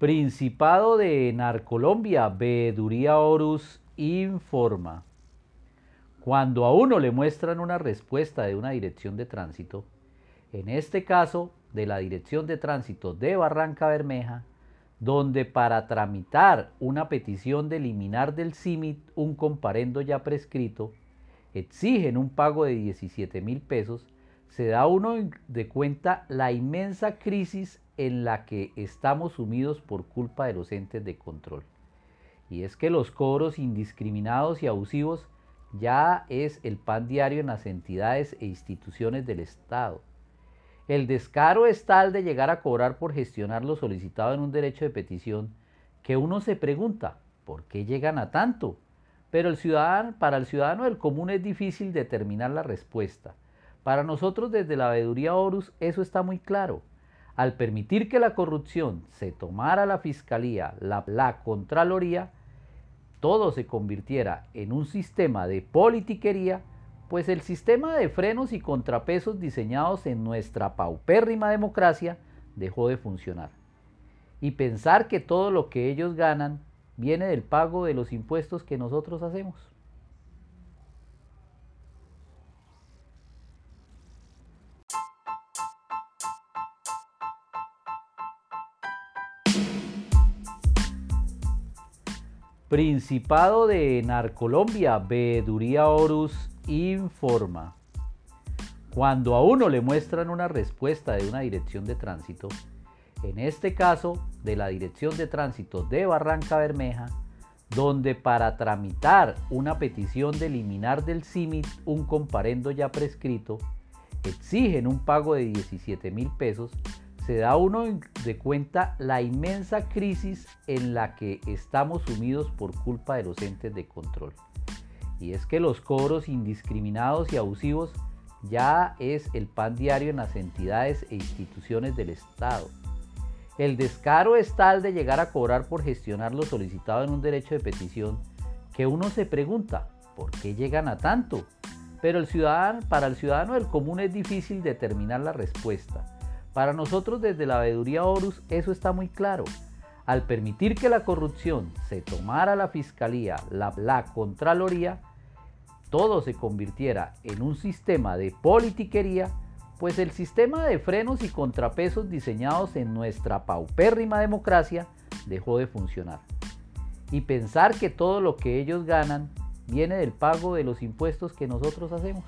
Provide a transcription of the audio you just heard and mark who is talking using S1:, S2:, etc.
S1: Principado de Narcolombia, Veeduría Horus informa. Cuando a uno le muestran una respuesta de una dirección de tránsito, en este caso de la Dirección de Tránsito de Barranca Bermeja, donde para tramitar una petición de eliminar del CIMIT un comparendo ya prescrito, exigen un pago de 17 mil pesos, se da uno de cuenta la inmensa crisis en la que estamos sumidos por culpa de los entes de control. Y es que los cobros indiscriminados y abusivos ya es el pan diario en las entidades e instituciones del Estado. El descaro es tal de llegar a cobrar por gestionar lo solicitado en un derecho de petición que uno se pregunta, ¿por qué llegan a tanto? Pero el ciudadano, para el ciudadano del común es difícil determinar la respuesta. Para nosotros desde la veeduría Horus eso está muy claro. Al permitir que la corrupción se tomara la fiscalía, la, la contraloría, todo se convirtiera en un sistema de politiquería, pues el sistema de frenos y contrapesos diseñados en nuestra paupérrima democracia dejó de funcionar. Y pensar que todo lo que ellos ganan viene del pago de los impuestos que nosotros hacemos. Principado de Narcolombia, Veeduría Horus informa. Cuando a uno le muestran una respuesta de una dirección de tránsito, en este caso de la Dirección de Tránsito de Barranca Bermeja, donde para tramitar una petición de eliminar del CIMIT un comparendo ya prescrito, exigen un pago de 17 mil pesos se da uno de cuenta la inmensa crisis en la que estamos sumidos por culpa de los entes de control. Y es que los cobros indiscriminados y abusivos ya es el pan diario en las entidades e instituciones del Estado. El descaro es tal de llegar a cobrar por gestionar lo solicitado en un derecho de petición que uno se pregunta, ¿por qué llegan a tanto? Pero el ciudadano, para el ciudadano del común es difícil determinar la respuesta para nosotros desde la veeduría Horus eso está muy claro. Al permitir que la corrupción se tomara la fiscalía, la, la contraloría, todo se convirtiera en un sistema de politiquería, pues el sistema de frenos y contrapesos diseñados en nuestra paupérrima democracia dejó de funcionar. Y pensar que todo lo que ellos ganan viene del pago de los impuestos que nosotros hacemos.